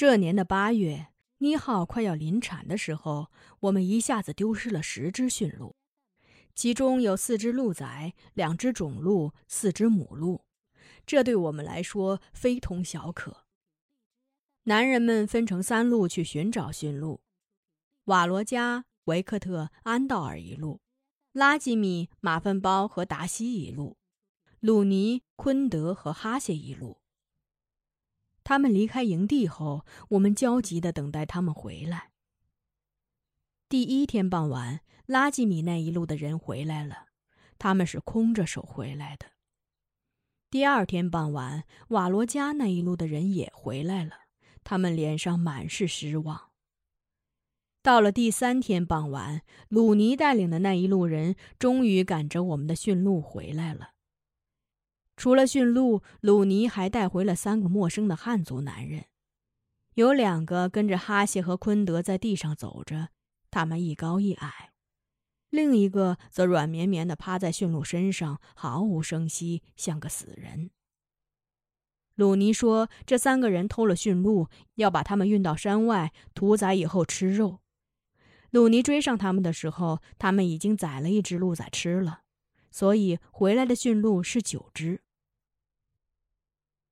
这年的八月，妮浩快要临产的时候，我们一下子丢失了十只驯鹿，其中有四只鹿崽，两只种鹿，四只母鹿。这对我们来说非同小可。男人们分成三路去寻找驯鹿：瓦罗加、维克特、安道尔一路，拉吉米、马粪包和达西一路，鲁尼、昆德和哈谢一路。他们离开营地后，我们焦急地等待他们回来。第一天傍晚，拉吉米那一路的人回来了，他们是空着手回来的。第二天傍晚，瓦罗加那一路的人也回来了，他们脸上满是失望。到了第三天傍晚，鲁尼带领的那一路人终于赶着我们的驯鹿回来了。除了驯鹿，鲁尼还带回了三个陌生的汉族男人，有两个跟着哈谢和昆德在地上走着，他们一高一矮；另一个则软绵绵的趴在驯鹿身上，毫无声息，像个死人。鲁尼说：“这三个人偷了驯鹿，要把他们运到山外屠宰以后吃肉。”鲁尼追上他们的时候，他们已经宰了一只鹿崽吃了，所以回来的驯鹿是九只。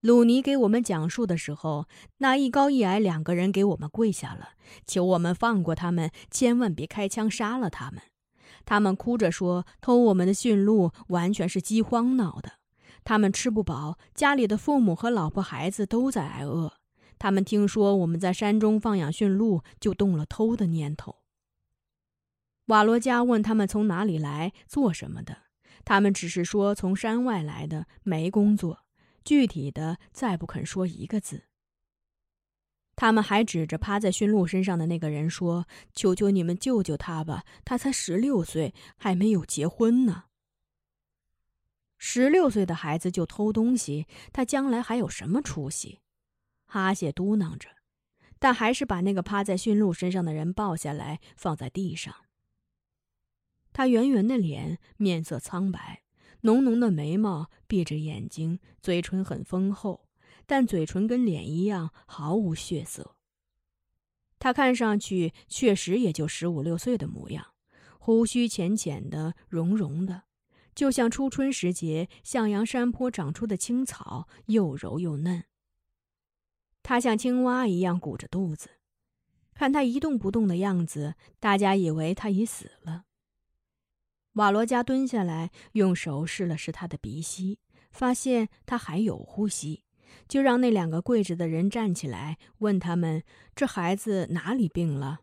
鲁尼给我们讲述的时候，那一高一矮两个人给我们跪下了，求我们放过他们，千万别开枪杀了他们。他们哭着说，偷我们的驯鹿完全是饥荒闹的，他们吃不饱，家里的父母和老婆孩子都在挨饿。他们听说我们在山中放养驯鹿，就动了偷的念头。瓦罗加问他们从哪里来，做什么的，他们只是说从山外来的，没工作。具体的再不肯说一个字。他们还指着趴在驯鹿身上的那个人说：“求求你们救救他吧，他才十六岁，还没有结婚呢。十六岁的孩子就偷东西，他将来还有什么出息？”哈谢嘟囔着，但还是把那个趴在驯鹿身上的人抱下来放在地上。他圆圆的脸，面色苍白。浓浓的眉毛，闭着眼睛，嘴唇很丰厚，但嘴唇跟脸一样毫无血色。他看上去确实也就十五六岁的模样，胡须浅浅的、绒绒的，就像初春时节向阳山坡长出的青草，又柔又嫩。他像青蛙一样鼓着肚子，看他一动不动的样子，大家以为他已死了。瓦罗加蹲下来，用手试了试他的鼻息，发现他还有呼吸，就让那两个跪着的人站起来，问他们：“这孩子哪里病了？”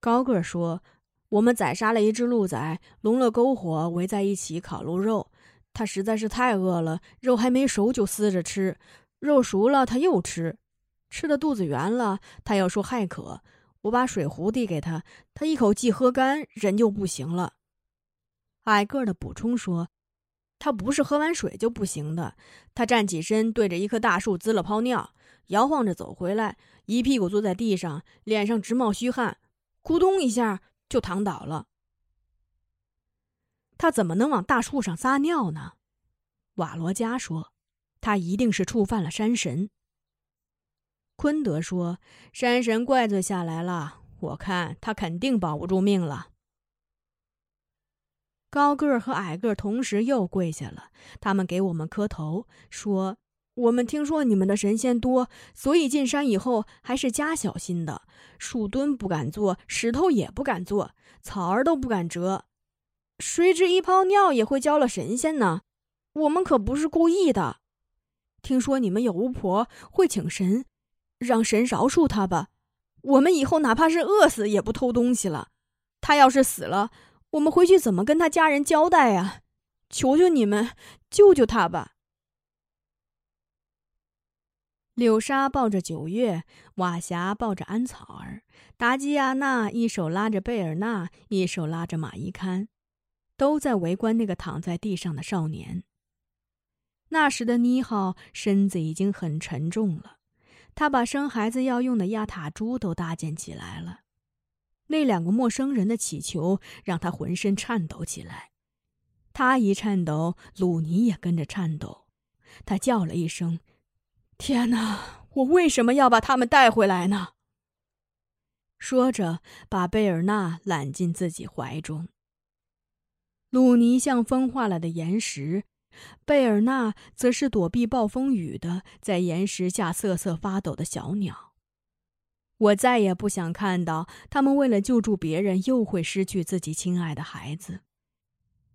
高个说：“我们宰杀了一只鹿崽，笼了篝火，围在一起烤鹿肉。他实在是太饿了，肉还没熟就撕着吃，肉熟了他又吃，吃的肚子圆了，他又说害渴。我把水壶递给他，他一口气喝干，人就不行了。”矮个的补充说：“他不是喝完水就不行的。他站起身，对着一棵大树滋了泡尿，摇晃着走回来，一屁股坐在地上，脸上直冒虚汗，咕咚一下就躺倒了。他怎么能往大树上撒尿呢？”瓦罗加说：“他一定是触犯了山神。”昆德说：“山神怪罪下来了，我看他肯定保不住命了。”高个儿和矮个儿同时又跪下了，他们给我们磕头，说：“我们听说你们的神仙多，所以进山以后还是加小心的，树墩不敢坐，石头也不敢坐，草儿都不敢折。谁知一泡尿也会浇了神仙呢？我们可不是故意的。听说你们有巫婆会请神，让神饶恕他吧。我们以后哪怕是饿死也不偷东西了。他要是死了。”我们回去怎么跟他家人交代呀？求求你们，救救他吧！柳沙抱着九月，瓦霞抱着安草儿，达基亚娜一手拉着贝尔纳，一手拉着马伊堪，都在围观那个躺在地上的少年。那时的妮浩身子已经很沉重了，他把生孩子要用的压塔珠都搭建起来了。那两个陌生人的乞求让他浑身颤抖起来，他一颤抖，鲁尼也跟着颤抖。他叫了一声：“天哪，我为什么要把他们带回来呢？说着，把贝尔纳揽进自己怀中。鲁尼像风化了的岩石，贝尔纳则是躲避暴风雨的，在岩石下瑟瑟发抖的小鸟。我再也不想看到他们为了救助别人，又会失去自己亲爱的孩子。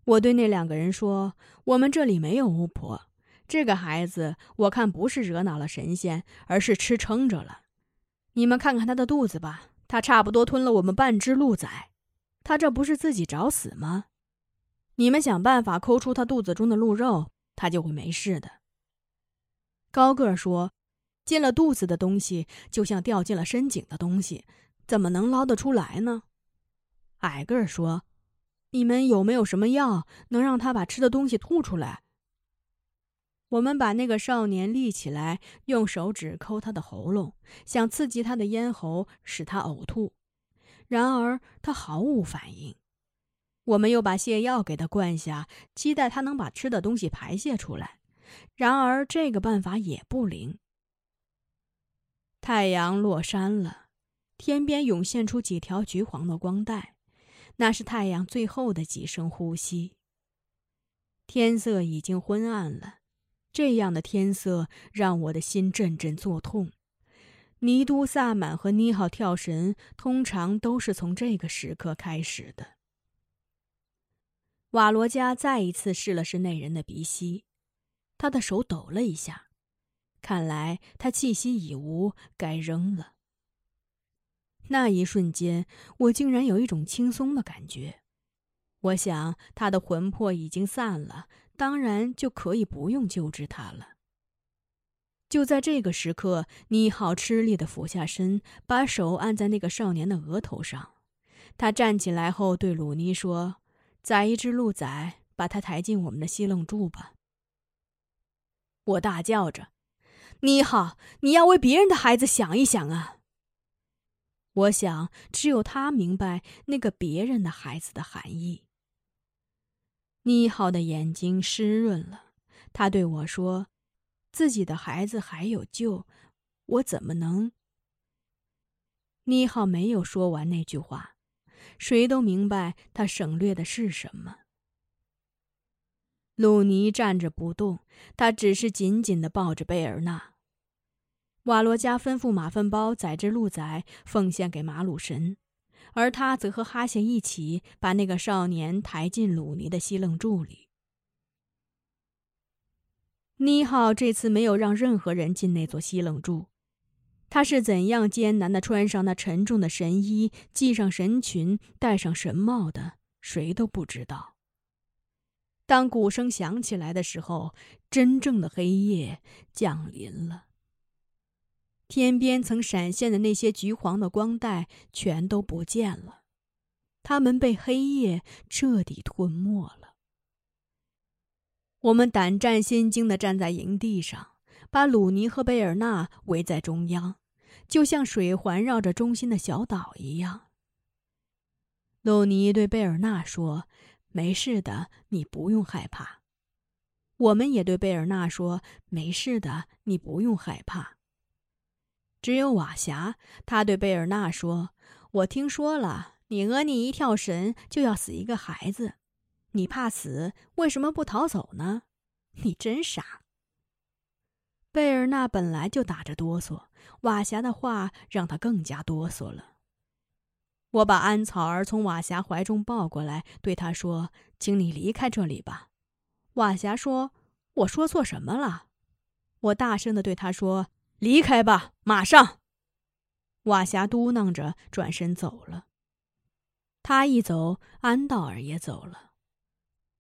我对那两个人说：“我们这里没有巫婆。这个孩子，我看不是惹恼了神仙，而是吃撑着了。你们看看他的肚子吧，他差不多吞了我们半只鹿崽。他这不是自己找死吗？”你们想办法抠出他肚子中的鹿肉，他就会没事的。高个儿说：“进了肚子的东西，就像掉进了深井的东西，怎么能捞得出来呢？”矮个儿说：“你们有没有什么药，能让他把吃的东西吐出来？”我们把那个少年立起来，用手指抠他的喉咙，想刺激他的咽喉，使他呕吐。然而他毫无反应。我们又把泻药给他灌下，期待他能把吃的东西排泄出来。然而这个办法也不灵。太阳落山了，天边涌现出几条橘黄的光带，那是太阳最后的几声呼吸。天色已经昏暗了，这样的天色让我的心阵阵作痛。尼都萨满和尼浩跳神通常都是从这个时刻开始的。瓦罗加再一次试了试那人的鼻息，他的手抖了一下，看来他气息已无，该扔了。那一瞬间，我竟然有一种轻松的感觉。我想他的魂魄已经散了，当然就可以不用救治他了。就在这个时刻，尼好吃力的俯下身，把手按在那个少年的额头上。他站起来后对鲁尼说。宰一只鹿崽，把它抬进我们的西楞柱吧。我大叫着：“你好，你要为别人的孩子想一想啊！”我想，只有他明白那个别人的孩子的含义。你好的眼睛湿润了，他对我说：“自己的孩子还有救，我怎么能？”你好没有说完那句话。谁都明白他省略的是什么。鲁尼站着不动，他只是紧紧的抱着贝尔纳。瓦罗加吩咐马粪包载着鹿仔奉献给马鲁神，而他则和哈谢一起把那个少年抬进鲁尼的西楞柱里。尼浩这次没有让任何人进那座西楞柱。他是怎样艰难的穿上那沉重的神衣，系上神裙，戴上神帽的？谁都不知道。当鼓声响起来的时候，真正的黑夜降临了。天边曾闪现的那些橘黄的光带全都不见了，它们被黑夜彻底吞没了。我们胆战心惊地站在营地上，把鲁尼和贝尔纳围在中央。就像水环绕着中心的小岛一样。鲁尼对贝尔纳说：“没事的，你不用害怕。”我们也对贝尔纳说：“没事的，你不用害怕。”只有瓦霞，他对贝尔纳说：“我听说了，你额尼一跳神就要死一个孩子，你怕死，为什么不逃走呢？你真傻。”贝尔纳本来就打着哆嗦，瓦霞的话让他更加哆嗦了。我把安草儿从瓦霞怀中抱过来，对他说：“请你离开这里吧。”瓦霞说：“我说错什么了？”我大声的对他说：“离开吧，马上！”瓦霞嘟囔着转身走了。他一走，安道尔也走了。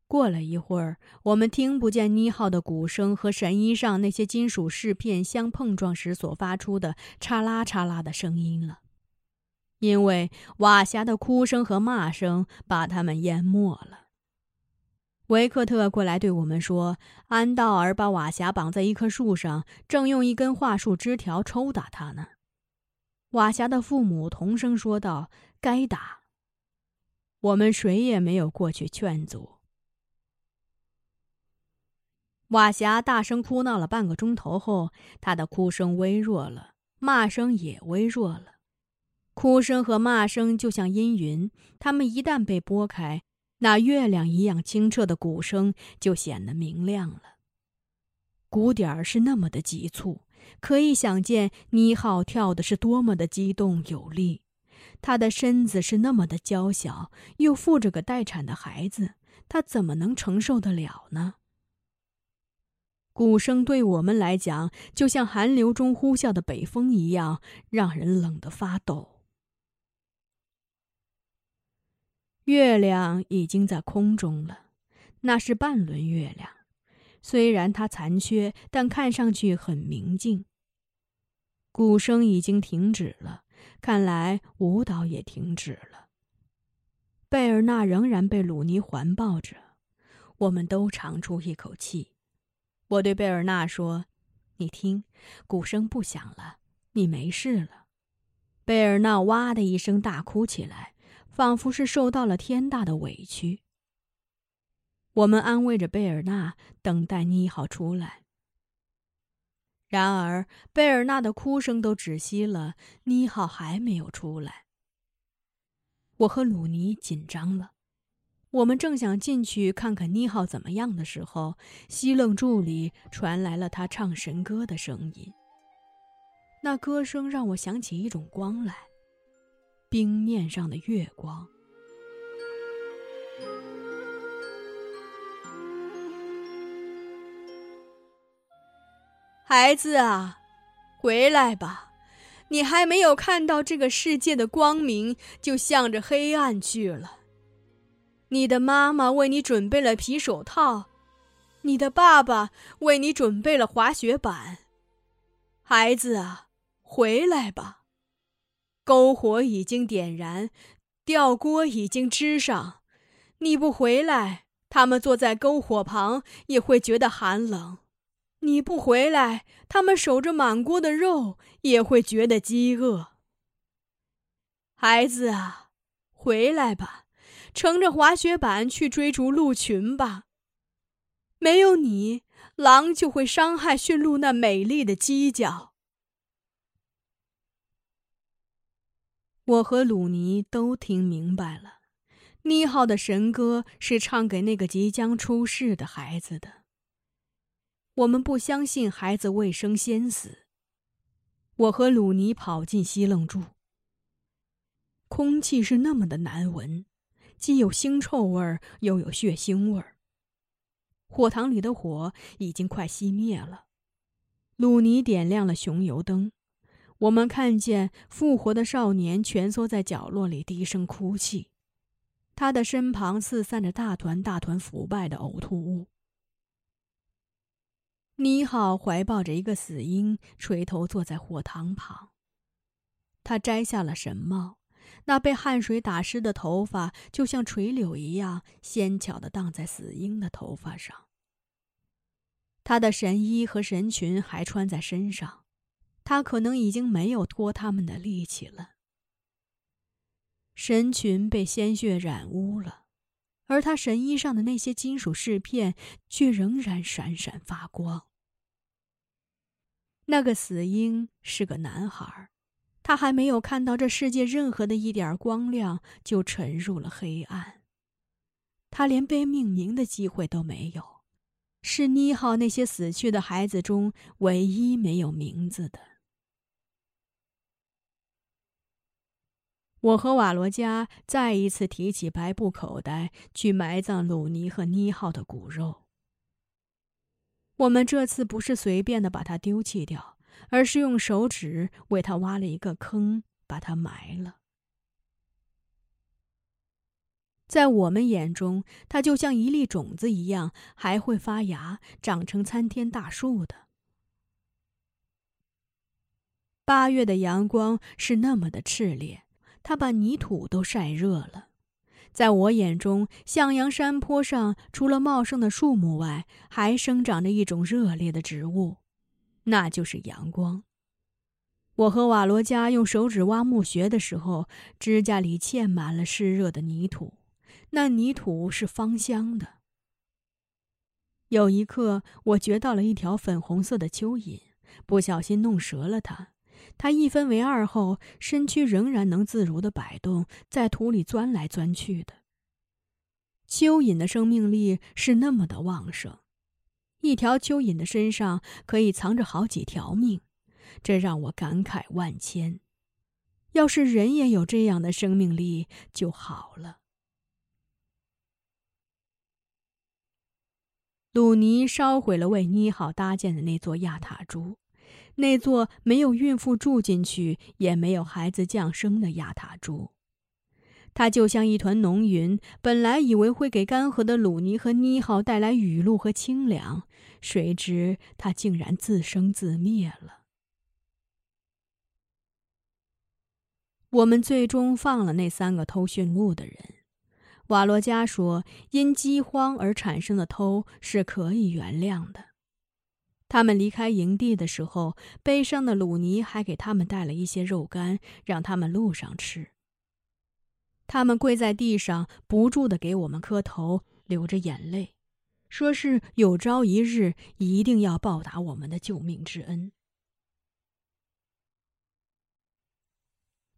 过了一会儿，我们听不见妮浩的鼓声和神衣上那些金属饰片相碰撞时所发出的“嚓啦嚓啦”的声音了，因为瓦霞的哭声和骂声把他们淹没了。维克特过来对我们说：“安道尔把瓦霞绑在一棵树上，正用一根桦树枝条抽打他呢。”瓦霞的父母同声说道：“该打。”我们谁也没有过去劝阻。瓦霞大声哭闹了半个钟头后，他的哭声微弱了，骂声也微弱了。哭声和骂声就像阴云，它们一旦被拨开，那月亮一样清澈的鼓声就显得明亮了。鼓点儿是那么的急促，可以想见妮浩跳的是多么的激动有力。他的身子是那么的娇小，又负着个待产的孩子，他怎么能承受得了呢？鼓声对我们来讲，就像寒流中呼啸的北风一样，让人冷得发抖。月亮已经在空中了，那是半轮月亮。虽然它残缺，但看上去很明净。鼓声已经停止了，看来舞蹈也停止了。贝尔纳仍然被鲁尼环抱着，我们都长出一口气。我对贝尔纳说：“你听，鼓声不响了，你没事了。”贝尔纳哇的一声大哭起来。仿佛是受到了天大的委屈。我们安慰着贝尔纳，等待妮浩出来。然而，贝尔纳的哭声都止息了，妮浩还没有出来。我和鲁尼紧张了。我们正想进去看看妮浩怎么样的时候，西楞柱里传来了他唱神歌的声音。那歌声让我想起一种光来。冰面上的月光，孩子啊，回来吧！你还没有看到这个世界的光明，就向着黑暗去了。你的妈妈为你准备了皮手套，你的爸爸为你准备了滑雪板。孩子啊，回来吧！篝火已经点燃，吊锅已经支上。你不回来，他们坐在篝火旁也会觉得寒冷；你不回来，他们守着满锅的肉也会觉得饥饿。孩子啊，回来吧，乘着滑雪板去追逐鹿群吧。没有你，狼就会伤害驯鹿那美丽的犄角。我和鲁尼都听明白了，妮浩的神歌是唱给那个即将出世的孩子的。我们不相信孩子未生先死。我和鲁尼跑进西楞柱。空气是那么的难闻，既有腥臭味儿，又有血腥味儿。火塘里的火已经快熄灭了，鲁尼点亮了熊油灯。我们看见复活的少年蜷缩在角落里，低声哭泣。他的身旁四散着大团大团腐败的呕吐物。妮浩怀抱着一个死婴，垂头坐在火塘旁。他摘下了神帽，那被汗水打湿的头发就像垂柳一样纤巧地荡在死婴的头发上。他的神衣和神裙还穿在身上。他可能已经没有拖他们的力气了。神裙被鲜血染污了，而他神衣上的那些金属饰片却仍然闪闪发光。那个死婴是个男孩，他还没有看到这世界任何的一点光亮，就沉入了黑暗。他连被命名的机会都没有，是妮浩那些死去的孩子中唯一没有名字的。我和瓦罗加再一次提起白布口袋，去埋葬鲁尼和妮浩的骨肉。我们这次不是随便的把它丢弃掉，而是用手指为他挖了一个坑，把它埋了。在我们眼中，它就像一粒种子一样，还会发芽，长成参天大树的。八月的阳光是那么的炽烈。它把泥土都晒热了，在我眼中，向阳山坡上除了茂盛的树木外，还生长着一种热烈的植物，那就是阳光。我和瓦罗加用手指挖墓穴的时候，指甲里嵌满了湿热的泥土，那泥土是芳香的。有一刻，我掘到了一条粉红色的蚯蚓，不小心弄折了它。它一分为二后，身躯仍然能自如的摆动，在土里钻来钻去的。蚯蚓的生命力是那么的旺盛，一条蚯蚓的身上可以藏着好几条命，这让我感慨万千。要是人也有这样的生命力就好了。鲁尼烧毁了为妮好搭建的那座亚塔珠，那座没有孕妇住进去，也没有孩子降生的亚塔珠。它就像一团浓云，本来以为会给干涸的鲁尼和妮好带来雨露和清凉，谁知它竟然自生自灭了。我们最终放了那三个偷驯鹿的人。瓦洛加说：“因饥荒而产生的偷是可以原谅的。”他们离开营地的时候，悲伤的鲁尼还给他们带了一些肉干，让他们路上吃。他们跪在地上，不住的给我们磕头，流着眼泪，说是有朝一日一定要报答我们的救命之恩。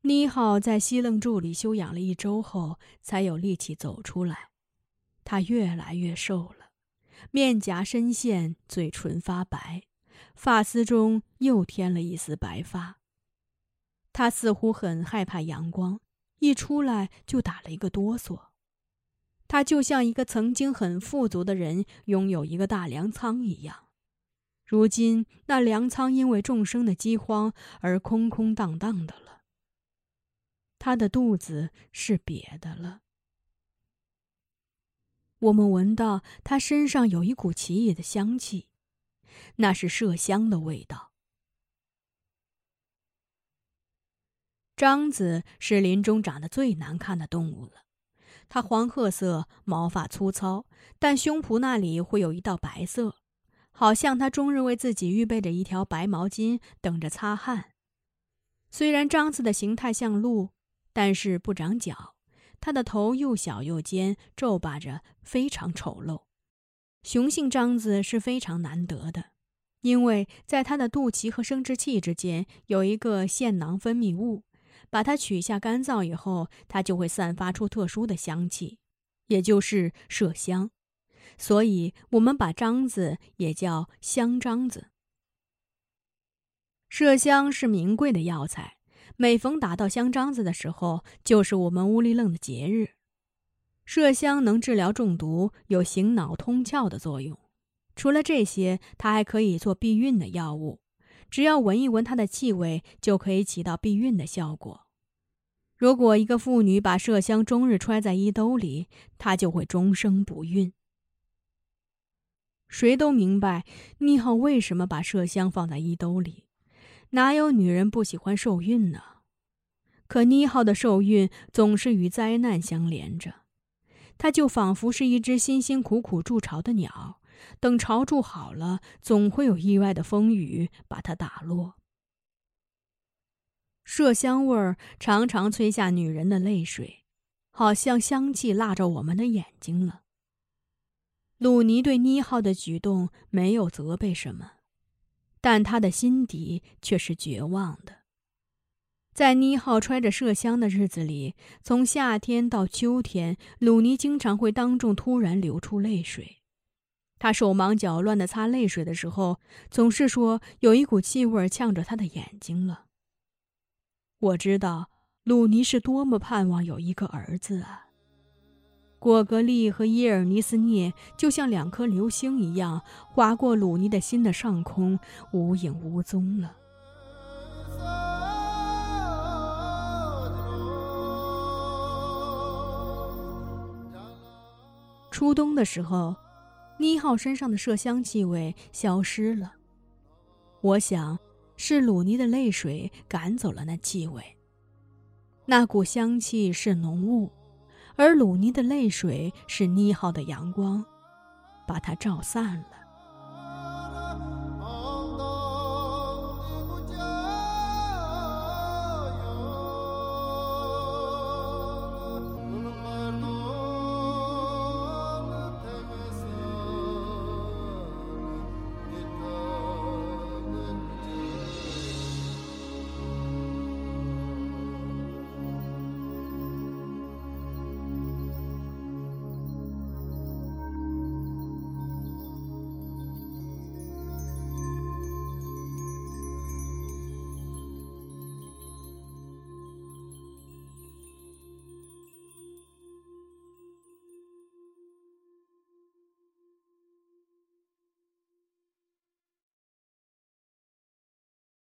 妮好在西楞柱里休养了一周后，才有力气走出来。他越来越瘦了，面颊深陷，嘴唇发白，发丝中又添了一丝白发。他似乎很害怕阳光，一出来就打了一个哆嗦。他就像一个曾经很富足的人拥有一个大粮仓一样，如今那粮仓因为众生的饥荒而空空荡荡的了。他的肚子是瘪的了。我们闻到他身上有一股奇异的香气，那是麝香的味道。獐子是林中长得最难看的动物了，它黄褐色，毛发粗糙，但胸脯那里会有一道白色，好像它终日为自己预备着一条白毛巾，等着擦汗。虽然獐子的形态像鹿。但是不长角，它的头又小又尖，皱巴着，非常丑陋。雄性獐子是非常难得的，因为在它的肚脐和生殖器之间有一个腺囊分泌物，把它取下干燥以后，它就会散发出特殊的香气，也就是麝香。所以我们把獐子也叫香獐子。麝香是名贵的药材。每逢打到香樟子的时候，就是我们乌里楞的节日。麝香能治疗中毒，有醒脑通窍的作用。除了这些，它还可以做避孕的药物。只要闻一闻它的气味，就可以起到避孕的效果。如果一个妇女把麝香终日揣在衣兜里，她就会终生不孕。谁都明白，妮浩为什么把麝香放在衣兜里。哪有女人不喜欢受孕呢？可妮浩的受孕总是与灾难相连着，她就仿佛是一只辛辛苦苦筑巢的鸟，等巢筑好了，总会有意外的风雨把它打落。麝香味儿常常催下女人的泪水，好像香气辣着我们的眼睛了。鲁尼对妮浩的举动没有责备什么。但他的心底却是绝望的。在妮浩揣着麝香的日子里，从夏天到秋天，鲁尼经常会当众突然流出泪水。他手忙脚乱地擦泪水的时候，总是说有一股气味呛着他的眼睛了。我知道鲁尼是多么盼望有一个儿子啊。果格利和伊尔尼斯涅就像两颗流星一样划过鲁尼的心的上空，无影无踪了。初冬的时候，妮浩身上的麝香气味消失了。我想，是鲁尼的泪水赶走了那气味。那股香气是浓雾。而鲁尼的泪水是妮浩的阳光，把它照散了。